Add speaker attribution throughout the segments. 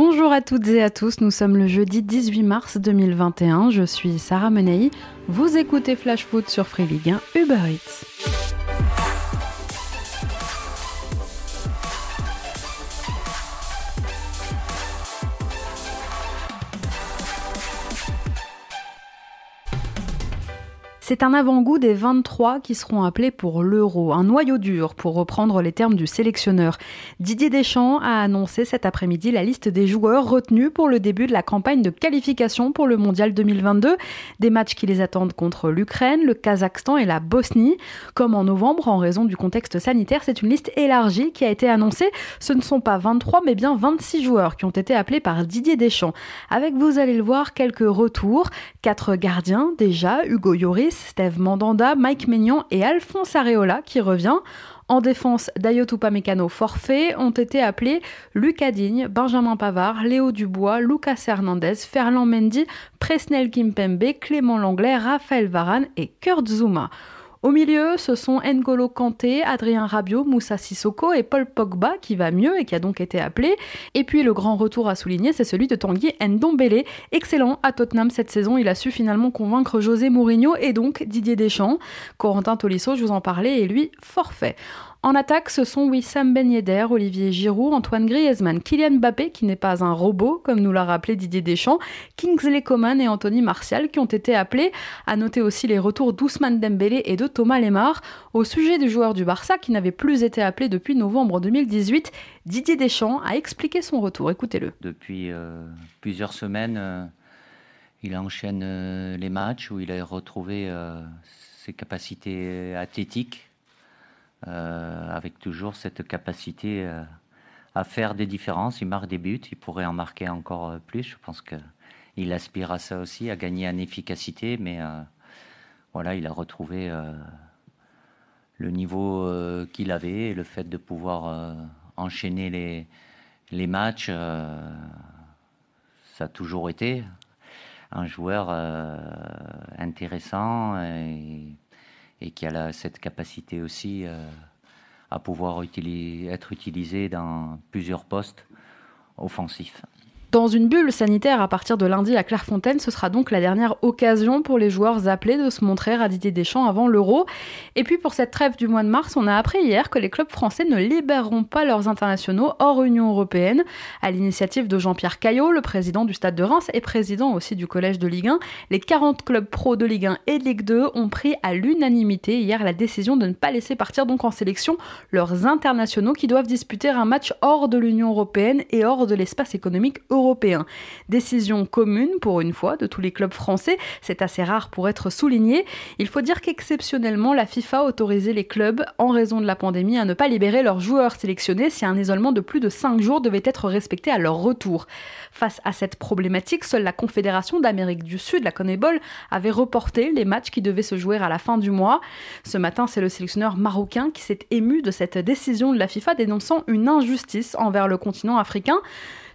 Speaker 1: Bonjour à toutes et à tous, nous sommes le jeudi 18 mars 2021, je suis Sarah Menei, vous écoutez Flash Foot sur Free Ligue 1 Uber Eats. C'est un avant-goût des 23 qui seront appelés pour l'Euro, un noyau dur pour reprendre les termes du sélectionneur. Didier Deschamps a annoncé cet après-midi la liste des joueurs retenus pour le début de la campagne de qualification pour le Mondial 2022, des matchs qui les attendent contre l'Ukraine, le Kazakhstan et la Bosnie. Comme en novembre, en raison du contexte sanitaire, c'est une liste élargie qui a été annoncée. Ce ne sont pas 23 mais bien 26 joueurs qui ont été appelés par Didier Deschamps. Avec vous allez le voir quelques retours, quatre gardiens déjà, Hugo Yoris, Steve Mandanda, Mike Maignan et Alphonse Areola qui revient. En défense, Dayot Upamecano forfait ont été appelés Lucas Digne, Benjamin Pavard, Léo Dubois, Lucas Hernandez, Ferland Mendy, Presnel Kimpembe, Clément Langlais, Raphaël Varane et Kurt Zuma. Au milieu, ce sont N'Golo Kanté, Adrien Rabiot, Moussa Sissoko et Paul Pogba qui va mieux et qui a donc été appelé. Et puis le grand retour à souligner, c'est celui de Tanguy Ndombele, excellent à Tottenham cette saison. Il a su finalement convaincre José Mourinho et donc Didier Deschamps. Corentin Tolisso, je vous en parlais, et lui forfait. En attaque, ce sont Wissam Ben Yedder, Olivier Giroud, Antoine Griezmann, Kylian Mbappé, qui n'est pas un robot, comme nous l'a rappelé Didier Deschamps, Kingsley Coman et Anthony Martial, qui ont été appelés. À noter aussi les retours d'Ousmane Dembélé et de Thomas Lemar. Au sujet du joueur du Barça, qui n'avait plus été appelé depuis novembre 2018, Didier Deschamps a expliqué son retour. Écoutez-le.
Speaker 2: Depuis euh, plusieurs semaines, euh, il enchaîne euh, les matchs où il a retrouvé ses capacités athlétiques avec toujours cette capacité euh, à faire des différences. Il marque des buts, il pourrait en marquer encore euh, plus. Je pense qu'il aspire à ça aussi, à gagner en efficacité, mais voilà, il a retrouvé le niveau qu'il avait le fait de pouvoir enchaîner les, les matchs, ça a toujours été un joueur intéressant et et qui a cette capacité aussi euh, à pouvoir être utilisé dans plusieurs postes offensifs.
Speaker 1: Dans une bulle sanitaire à partir de lundi à Clairefontaine, ce sera donc la dernière occasion pour les joueurs appelés de se montrer à Didier Deschamps avant l'Euro. Et puis pour cette trêve du mois de mars, on a appris hier que les clubs français ne libéreront pas leurs internationaux hors Union européenne. À l'initiative de Jean-Pierre Caillot, le président du Stade de Reims et président aussi du Collège de Ligue 1, les 40 clubs pro de Ligue 1 et de Ligue 2 ont pris à l'unanimité hier la décision de ne pas laisser partir donc en sélection leurs internationaux qui doivent disputer un match hors de l'Union européenne et hors de l'espace économique européen Décision commune pour une fois de tous les clubs français, c'est assez rare pour être souligné. Il faut dire qu'exceptionnellement, la FIFA a autorisé les clubs, en raison de la pandémie, à ne pas libérer leurs joueurs sélectionnés si un isolement de plus de 5 jours devait être respecté à leur retour. Face à cette problématique, seule la Confédération d'Amérique du Sud, la CONEBOL, avait reporté les matchs qui devaient se jouer à la fin du mois. Ce matin, c'est le sélectionneur marocain qui s'est ému de cette décision de la FIFA dénonçant une injustice envers le continent africain.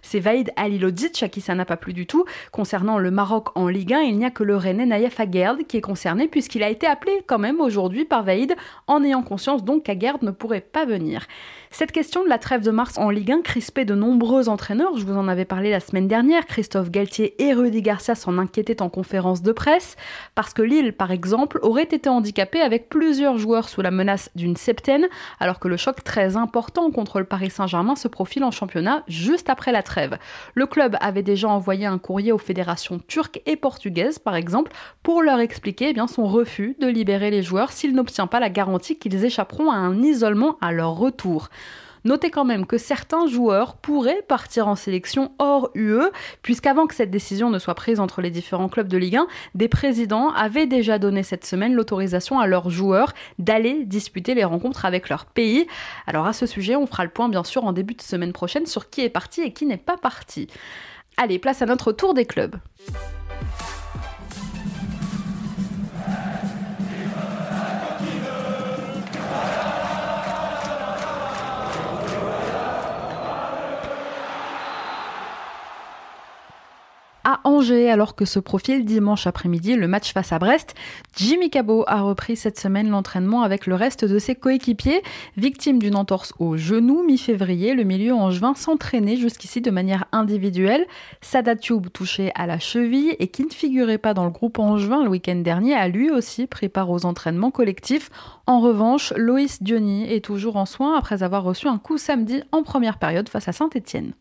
Speaker 1: C'est Vaïd Alilodic à qui ça n'a pas plu du tout. Concernant le Maroc en Ligue 1, il n'y a que le Rennais Naïef Aguerd qui est concerné puisqu'il a été appelé quand même aujourd'hui par Vaïd en ayant conscience donc qu'Aguerd ne pourrait pas venir. Cette question de la trêve de mars en Ligue 1 crispait de nombreux entraîneurs. Je vous en avais parlé la semaine dernière. Christophe Galtier et Rudy Garcia s'en inquiétaient en conférence de presse parce que Lille, par exemple, aurait été handicapé avec plusieurs joueurs sous la menace d'une septaine, alors que le choc très important contre le Paris Saint-Germain se profile en championnat juste après la trêve. Le club avait déjà envoyé un courrier aux fédérations turques et portugaises, par exemple, pour leur expliquer eh bien, son refus de libérer les joueurs s'il n'obtient pas la garantie qu'ils échapperont à un isolement à leur retour. Notez quand même que certains joueurs pourraient partir en sélection hors UE, puisqu'avant que cette décision ne soit prise entre les différents clubs de Ligue 1, des présidents avaient déjà donné cette semaine l'autorisation à leurs joueurs d'aller disputer les rencontres avec leur pays. Alors à ce sujet, on fera le point bien sûr en début de semaine prochaine sur qui est parti et qui n'est pas parti. Allez, place à notre tour des clubs. À Angers alors que se profile dimanche après-midi le match face à Brest. Jimmy Cabot a repris cette semaine l'entraînement avec le reste de ses coéquipiers. Victime d'une entorse au genou mi-février, le milieu angevin s'entraînait jusqu'ici de manière individuelle. Sada Tube touché à la cheville et qui ne figurait pas dans le groupe angevin le week-end dernier a lui aussi pris part aux entraînements collectifs. En revanche, Loïs Diony est toujours en soins après avoir reçu un coup samedi en première période face à Saint-Étienne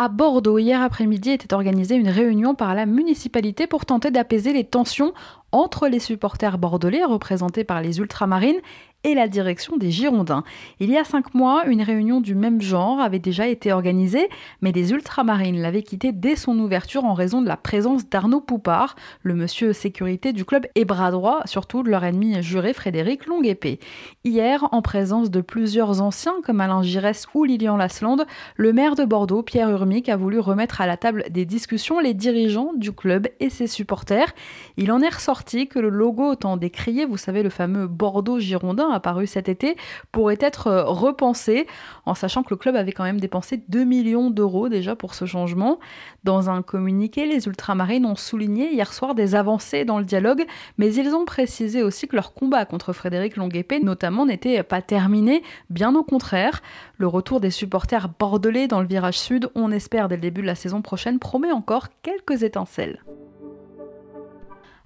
Speaker 1: à Bordeaux, hier après-midi, était organisée une réunion par la municipalité pour tenter d'apaiser les tensions entre les supporters bordelais représentés par les ultramarines et la direction des Girondins. Il y a cinq mois, une réunion du même genre avait déjà été organisée, mais les Ultramarines l'avaient quittée dès son ouverture en raison de la présence d'Arnaud Poupard, le monsieur sécurité du club et bras droit, surtout de leur ennemi juré Frédéric Longuepée. Hier, en présence de plusieurs anciens comme Alain Giresse ou Lilian Lasland, le maire de Bordeaux, Pierre Urmic, a voulu remettre à la table des discussions les dirigeants du club et ses supporters. Il en est ressorti que le logo tant décrié, vous savez le fameux Bordeaux-Girondin, apparu cet été, pourrait être euh, repensé, en sachant que le club avait quand même dépensé 2 millions d'euros déjà pour ce changement. Dans un communiqué, les Ultramarines ont souligné hier soir des avancées dans le dialogue, mais ils ont précisé aussi que leur combat contre Frédéric Longuepé, notamment, n'était pas terminé, bien au contraire. Le retour des supporters bordelais dans le virage sud, on espère dès le début de la saison prochaine, promet encore quelques étincelles.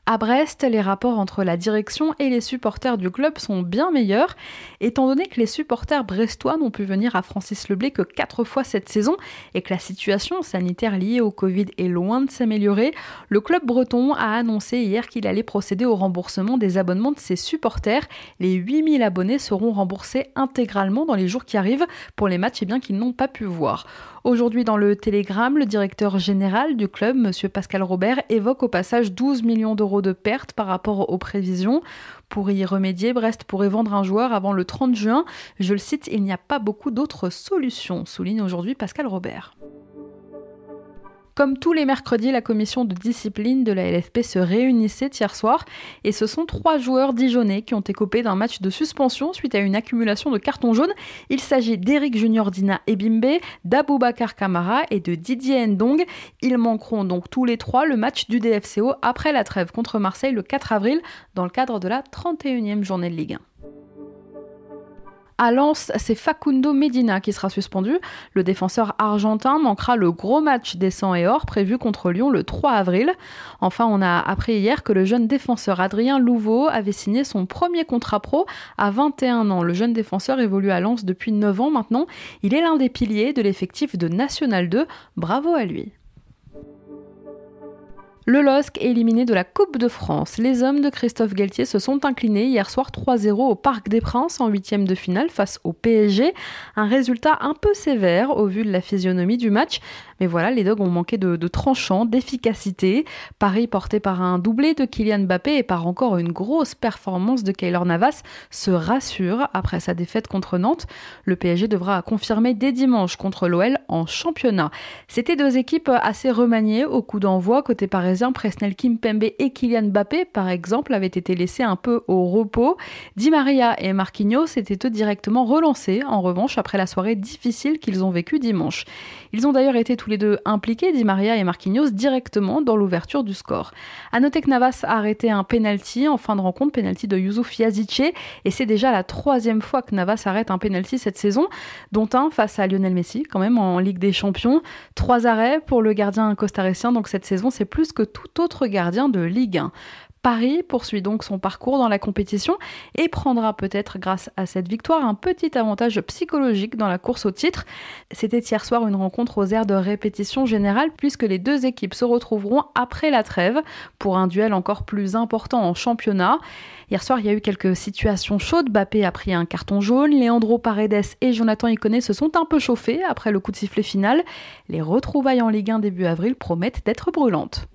Speaker 1: À Brest, les rapports entre la direction et les supporters du club sont bien meilleurs, étant donné que les supporters brestois n'ont pu venir à Francis Leblé que quatre fois cette saison et que la situation sanitaire liée au Covid est loin de s'améliorer. Le club breton a annoncé hier qu'il allait procéder au remboursement des abonnements de ses supporters. Les 8000 abonnés seront remboursés intégralement dans les jours qui arrivent pour les matchs et bien qu'ils n'ont pas pu voir. Aujourd'hui, dans le Télégramme, le directeur général du club, M. Pascal Robert, évoque au passage 12 millions d'euros de pertes par rapport aux prévisions. Pour y remédier, Brest pourrait vendre un joueur avant le 30 juin. Je le cite, il n'y a pas beaucoup d'autres solutions, souligne aujourd'hui Pascal Robert. Comme tous les mercredis, la commission de discipline de la LFP se réunissait hier soir et ce sont trois joueurs dijonnais qui ont écopé d'un match de suspension suite à une accumulation de cartons jaunes. Il s'agit d'Eric Junior Dina Ebimbe, d'Aboubacar Kamara et de Didier Ndong. Ils manqueront donc tous les trois le match du DFCO après la trêve contre Marseille le 4 avril dans le cadre de la 31e journée de Ligue 1. À Lens, c'est Facundo Medina qui sera suspendu. Le défenseur argentin manquera le gros match des 100 et or prévu contre Lyon le 3 avril. Enfin, on a appris hier que le jeune défenseur Adrien Louveau avait signé son premier contrat pro à 21 ans. Le jeune défenseur évolue à Lens depuis 9 ans maintenant. Il est l'un des piliers de l'effectif de National 2. Bravo à lui. Le LOSC est éliminé de la Coupe de France. Les hommes de Christophe Galtier se sont inclinés hier soir 3-0 au Parc des Princes en huitième de finale face au PSG. Un résultat un peu sévère au vu de la physionomie du match, mais voilà, les Dogs ont manqué de, tranchant, d'efficacité. Paris, porté par un doublé de Kylian Mbappé et par encore une grosse performance de Kaylor Navas, se rassure après sa défaite contre Nantes. Le PSG devra confirmer dès dimanche contre l'OL en championnat. C'était deux équipes assez remaniées au coup d'envoi. Côté parisien, Presnel Kimpembe et Kylian Mbappé, par exemple, avaient été laissés un peu au repos. Di Maria et Marquinhos étaient eux directement relancés, en revanche, après la soirée difficile qu'ils ont vécue dimanche. Ils ont d'ailleurs été tous les deux impliqués, Di Maria et Marquinhos, directement dans l'ouverture du score. À noter que Navas a arrêté un penalty en fin de rencontre, penalty de Youssouf Yazice, et c'est déjà la troisième fois que Navas arrête un penalty cette saison, dont un face à Lionel Messi, quand même en Ligue des Champions. Trois arrêts pour le gardien costaricien, donc cette saison c'est plus que tout autre gardien de Ligue 1. Paris poursuit donc son parcours dans la compétition et prendra peut-être grâce à cette victoire un petit avantage psychologique dans la course au titre. C'était hier soir une rencontre aux aires de répétition générale puisque les deux équipes se retrouveront après la trêve pour un duel encore plus important en championnat. Hier soir, il y a eu quelques situations chaudes. Bappé a pris un carton jaune. Leandro Paredes et Jonathan Iconé se sont un peu chauffés après le coup de sifflet final. Les retrouvailles en Ligue 1 début avril promettent d'être brûlantes.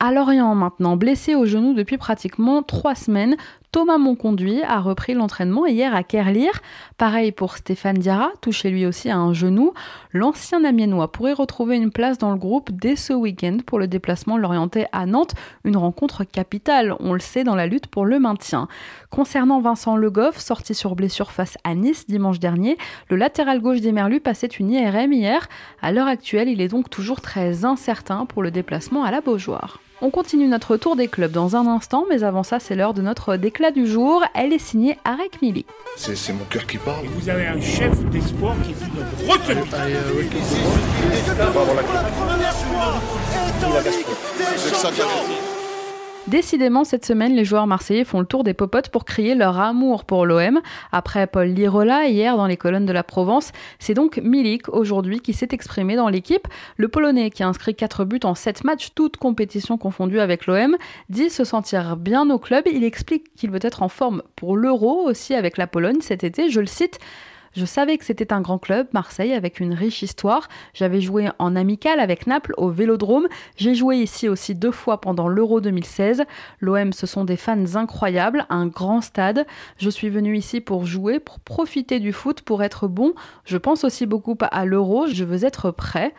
Speaker 1: À Lorient maintenant, blessé au genou depuis pratiquement trois semaines, Thomas Monconduit a repris l'entraînement hier à Kerlir. Pareil pour Stéphane Diarra, touché lui aussi à un genou. L'ancien Amiénois pourrait retrouver une place dans le groupe dès ce week-end pour le déplacement l'orienté à Nantes, une rencontre capitale, on le sait, dans la lutte pour le maintien. Concernant Vincent Le Goff, sorti sur blessure face à Nice dimanche dernier, le latéral gauche des Merlus passait une IRM hier. À l'heure actuelle, il est donc toujours très incertain pour le déplacement à la Beaujoire. On continue notre tour des clubs dans un instant, mais avant ça, c'est l'heure de notre déclat du jour. Elle est signée Arek Mili.
Speaker 3: C'est mon cœur qui parle.
Speaker 4: Et vous avez un chef d'espoir qui est une retenue.
Speaker 1: Décidément, cette semaine, les joueurs marseillais font le tour des popotes pour crier leur amour pour l'OM. Après Paul Lirola, hier dans les colonnes de la Provence, c'est donc Milik aujourd'hui qui s'est exprimé dans l'équipe. Le Polonais, qui a inscrit 4 buts en 7 matchs, toutes compétitions confondues avec l'OM, dit se sentir bien au club. Il explique qu'il veut être en forme pour l'Euro aussi avec la Pologne cet été. Je le cite. Je savais que c'était un grand club, Marseille, avec une riche histoire. J'avais joué en amical avec Naples au Vélodrome. J'ai joué ici aussi deux fois pendant l'Euro 2016. L'OM, ce sont des fans incroyables, un grand stade. Je suis venu ici pour jouer, pour profiter du foot, pour être bon. Je pense aussi beaucoup à l'Euro. Je veux être prêt.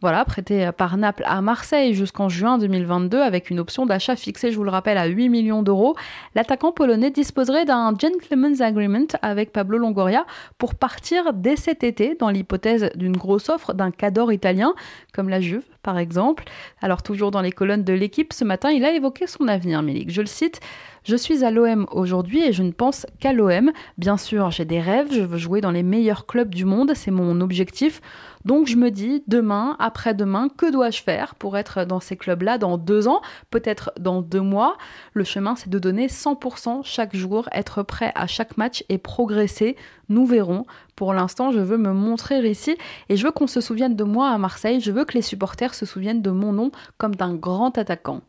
Speaker 1: Voilà, prêté par Naples à Marseille jusqu'en juin 2022 avec une option d'achat fixée, je vous le rappelle, à 8 millions d'euros. L'attaquant polonais disposerait d'un gentleman's agreement avec Pablo Longoria pour partir dès cet été dans l'hypothèse d'une grosse offre d'un cador italien comme la Juve par exemple. Alors toujours dans les colonnes de l'équipe, ce matin, il a évoqué son avenir, Milik. Je le cite. Je suis à l'OM aujourd'hui et je ne pense qu'à l'OM. Bien sûr, j'ai des rêves, je veux jouer dans les meilleurs clubs du monde, c'est mon objectif. Donc je me dis, demain, après-demain, que dois-je faire pour être dans ces clubs-là dans deux ans, peut-être dans deux mois? Le chemin, c'est de donner 100% chaque jour, être prêt à chaque match et progresser. Nous verrons. Pour l'instant, je veux me montrer ici et je veux qu'on se souvienne de moi à Marseille. Je veux que les supporters se souviennent de mon nom comme d'un grand attaquant.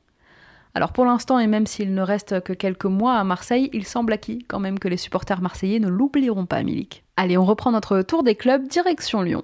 Speaker 1: Alors pour l'instant, et même s'il ne reste que quelques mois à Marseille, il semble acquis quand même que les supporters marseillais ne l'oublieront pas, Milik. Allez, on reprend notre tour des clubs, direction Lyon.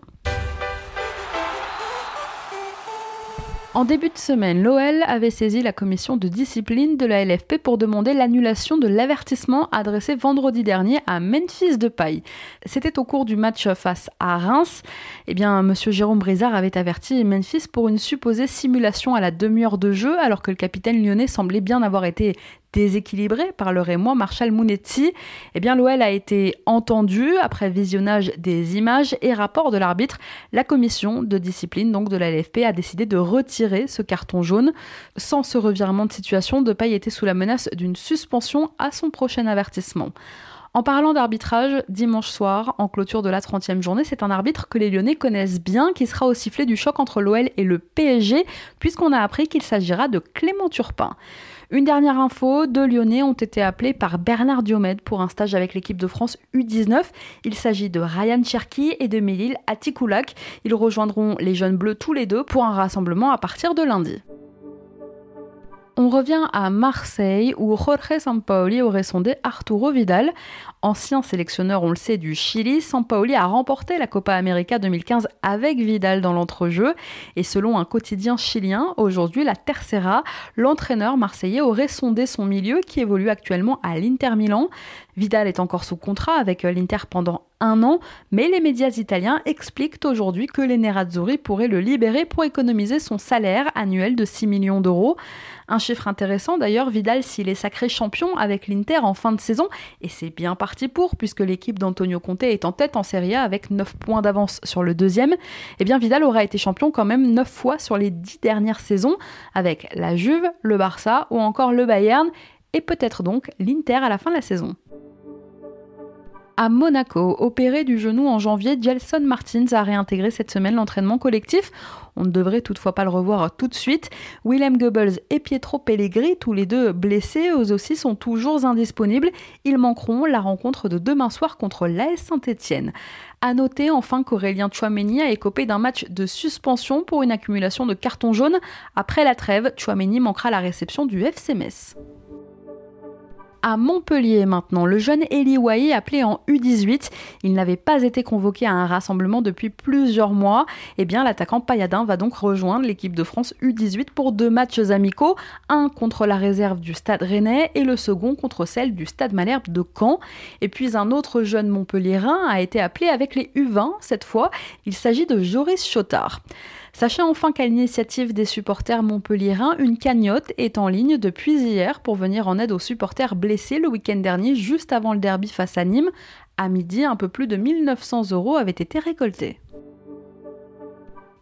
Speaker 1: En début de semaine, l'OL avait saisi la commission de discipline de la LFP pour demander l'annulation de l'avertissement adressé vendredi dernier à Memphis Depay. C'était au cours du match face à Reims. Eh bien, monsieur Jérôme Brizard avait averti Memphis pour une supposée simulation à la demi-heure de jeu alors que le capitaine lyonnais semblait bien avoir été déséquilibré par le Rémois Marshall Mounetti, eh bien l'OL a été entendu après visionnage des images et rapport de l'arbitre. La commission de discipline donc de la LFP a décidé de retirer ce carton jaune. Sans ce revirement de situation, Depay était sous la menace d'une suspension à son prochain avertissement. En parlant d'arbitrage, dimanche soir, en clôture de la 30e journée, c'est un arbitre que les Lyonnais connaissent bien qui sera au sifflet du choc entre l'OL et le PSG, puisqu'on a appris qu'il s'agira de Clément Turpin. Une dernière info, deux Lyonnais ont été appelés par Bernard Diomède pour un stage avec l'équipe de France U19. Il s'agit de Ryan Cherki et de Melil Atikoulak. Ils rejoindront les jeunes bleus tous les deux pour un rassemblement à partir de lundi. On revient à Marseille où Jorge Sampaoli aurait sondé Arturo Vidal. Ancien sélectionneur, on le sait, du Chili, Sampaoli a remporté la Copa América 2015 avec Vidal dans l'entrejeu. Et selon un quotidien chilien, aujourd'hui, la Tercera, l'entraîneur marseillais aurait sondé son milieu qui évolue actuellement à l'Inter Milan. Vidal est encore sous contrat avec l'Inter pendant un an, mais les médias italiens expliquent aujourd'hui que les Nerazzurri pourraient le libérer pour économiser son salaire annuel de 6 millions d'euros. Un chiffre intéressant d'ailleurs, Vidal s'il est sacré champion avec l'Inter en fin de saison, et c'est bien parti pour, puisque l'équipe d'Antonio Conte est en tête en Serie A avec 9 points d'avance sur le deuxième, eh bien Vidal aura été champion quand même 9 fois sur les 10 dernières saisons, avec la Juve, le Barça ou encore le Bayern, et peut-être donc l'Inter à la fin de la saison. À Monaco, opéré du genou en janvier, Gelson Martins a réintégré cette semaine l'entraînement collectif. On ne devrait toutefois pas le revoir tout de suite. Willem Goebbels et Pietro Pellegrini, tous les deux blessés, eux aussi sont toujours indisponibles. Ils manqueront la rencontre de demain soir contre l'AS Saint-Etienne. À noter enfin qu'Aurélien Chouameni a écopé d'un match de suspension pour une accumulation de cartons jaunes. Après la trêve, Chouameni manquera la réception du FC À Montpellier maintenant, le jeune Eli Wahi appelé en U18, il n'avait pas été convoqué à un rassemblement depuis plusieurs mois. Eh bien, l'attaquant Payadin va donc rejoindre l'équipe de France U18 pour deux matchs amicaux, un contre la réserve du Stade Rennais et le second contre celle du Stade Malherbe de Caen. Et puis un autre jeune Montpellierin a été appelé avec les U20 cette fois. Il s'agit de Joris Chotard. Sachez enfin qu'à l'initiative des supporters montpelliérains, une cagnotte est en ligne depuis hier pour venir en aide aux supporters blessés le week-end dernier, juste avant le derby face à Nîmes. À midi, un peu plus de 1900 euros avaient été récoltés.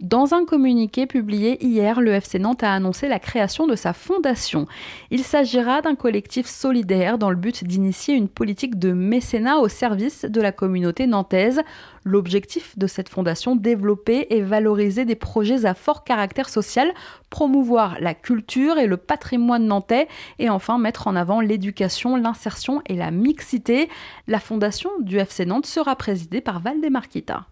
Speaker 1: Dans un communiqué publié hier, le FC Nantes a annoncé la création de sa fondation. Il s'agira d'un collectif solidaire dans le but d'initier une politique de mécénat au service de la communauté nantaise. L'objectif de cette fondation, développer et valoriser des projets à fort caractère social, promouvoir la culture et le patrimoine nantais et enfin mettre en avant l'éducation, l'insertion et la mixité. La fondation du FC Nantes sera présidée par Valdemar Kita.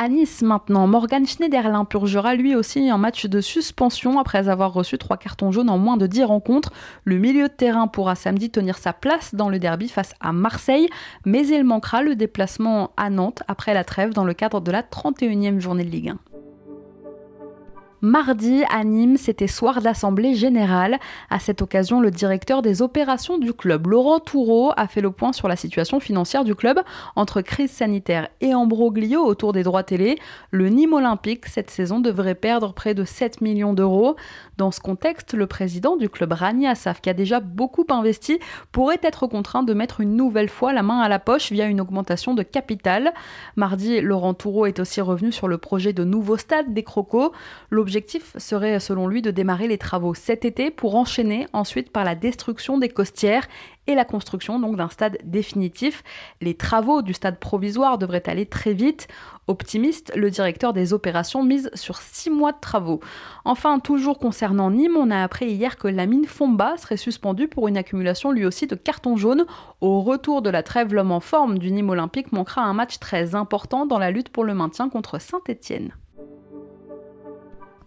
Speaker 1: À Nice maintenant, Morgan Schneiderlin purgera lui aussi un match de suspension après avoir reçu trois cartons jaunes en moins de 10 rencontres. Le milieu de terrain pourra samedi tenir sa place dans le derby face à Marseille, mais il manquera le déplacement à Nantes après la trêve dans le cadre de la 31e journée de Ligue 1. Mardi, à Nîmes, c'était soir d'assemblée générale. À cette occasion, le directeur des opérations du club, Laurent Toureau, a fait le point sur la situation financière du club entre crise sanitaire et embroglio autour des droits télé. Le Nîmes Olympique, cette saison, devrait perdre près de 7 millions d'euros. Dans ce contexte, le président du club Rani Assaf, qui a déjà beaucoup investi, pourrait être contraint de mettre une nouvelle fois la main à la poche via une augmentation de capital. Mardi, Laurent Toureau est aussi revenu sur le projet de nouveau stade des Crocos. L'objectif serait selon lui de démarrer les travaux cet été pour enchaîner ensuite par la destruction des costières et la construction donc d'un stade définitif. Les travaux du stade provisoire devraient aller très vite. Optimiste, le directeur des opérations mise sur six mois de travaux. Enfin, toujours concernant Nîmes, on a appris hier que la mine Fomba serait suspendue pour une accumulation lui aussi de cartons jaunes. Au retour de la trêve, l'homme en forme du Nîmes olympique manquera un match très important dans la lutte pour le maintien contre Saint-Étienne.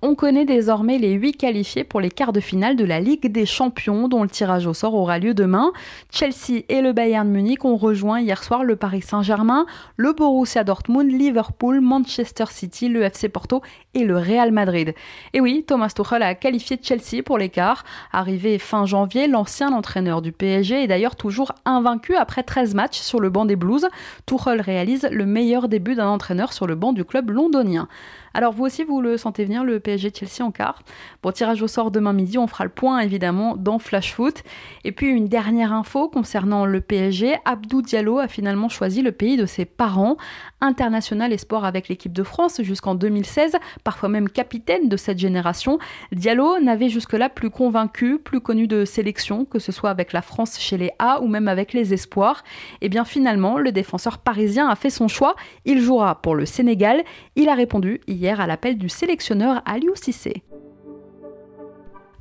Speaker 1: On connaît désormais les 8 qualifiés pour les quarts de finale de la Ligue des Champions dont le tirage au sort aura lieu demain. Chelsea et le Bayern Munich ont rejoint hier soir le Paris Saint-Germain, le Borussia Dortmund, Liverpool, Manchester City, le FC Porto et le Real Madrid. Et oui, Thomas Tuchel a qualifié Chelsea pour les quarts. Arrivé fin janvier, l'ancien entraîneur du PSG est d'ailleurs toujours invaincu après 13 matchs sur le banc des Blues. Tuchel réalise le meilleur début d'un entraîneur sur le banc du club londonien. Alors vous aussi, vous le sentez venir, le PSG Chelsea en quart. Bon, tirage au sort demain midi, on fera le point évidemment dans Flash Foot. Et puis une dernière info concernant le PSG, Abdou Diallo a finalement choisi le pays de ses parents, international et sport avec l'équipe de France jusqu'en 2016, parfois même capitaine de cette génération. Diallo n'avait jusque-là plus convaincu, plus connu de sélection, que ce soit avec la France chez les A ou même avec les espoirs. Et eh bien finalement, le défenseur parisien a fait son choix. Il jouera pour le Sénégal. Il a répondu hier à l'appel du sélectionneur Aliou Cissé.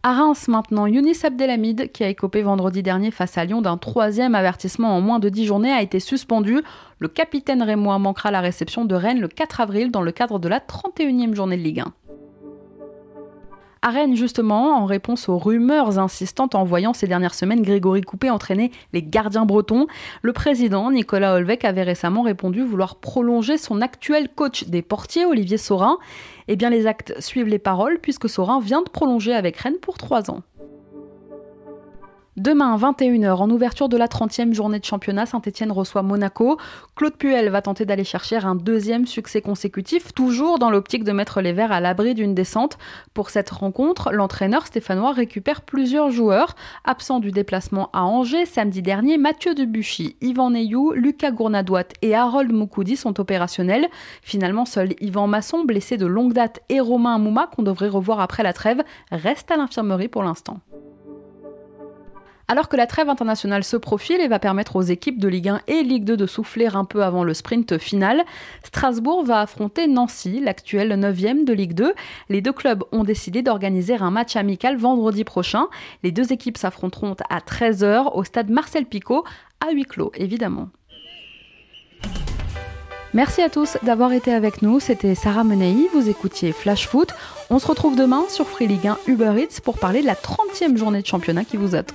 Speaker 1: À Reims maintenant, Younis Abdelhamid, qui a écopé vendredi dernier face à Lyon d'un troisième avertissement en moins de 10 journées, a été suspendu. Le capitaine rémois manquera la réception de Rennes le 4 avril dans le cadre de la 31e journée de Ligue 1. À Rennes, justement, en réponse aux rumeurs insistantes en voyant ces dernières semaines Grégory Coupé entraîner les gardiens bretons, le président Nicolas Olvec avait récemment répondu vouloir prolonger son actuel coach des portiers, Olivier Saurin. Eh bien, les actes suivent les paroles puisque Saurin vient de prolonger avec Rennes pour trois ans. Demain, 21h, en ouverture de la 30e journée de championnat, Saint-Etienne reçoit Monaco. Claude Puel va tenter d'aller chercher un deuxième succès consécutif, toujours dans l'optique de mettre les Verts à l'abri d'une descente. Pour cette rencontre, l'entraîneur stéphanois récupère plusieurs joueurs. Absents du déplacement à Angers samedi dernier, Mathieu Debuchy, Yvan Neyou, Lucas Gournadouat et Harold Moukoudi sont opérationnels. Finalement, seul Yvan Masson, blessé de longue date, et Romain Mouma, qu'on devrait revoir après la trêve, restent à l'infirmerie pour l'instant. Alors que la trêve internationale se profile et va permettre aux équipes de Ligue 1 et Ligue 2 de souffler un peu avant le sprint final, Strasbourg va affronter Nancy, l'actuelle 9e de Ligue 2. Les deux clubs ont décidé d'organiser un match amical vendredi prochain. Les deux équipes s'affronteront à 13h au stade Marcel Picot, à huis clos évidemment. Merci à tous d'avoir été avec nous. C'était Sarah Menei, vous écoutiez Flash Foot. On se retrouve demain sur Free Ligue 1 Uber Eats pour parler de la 30e journée de championnat qui vous attend.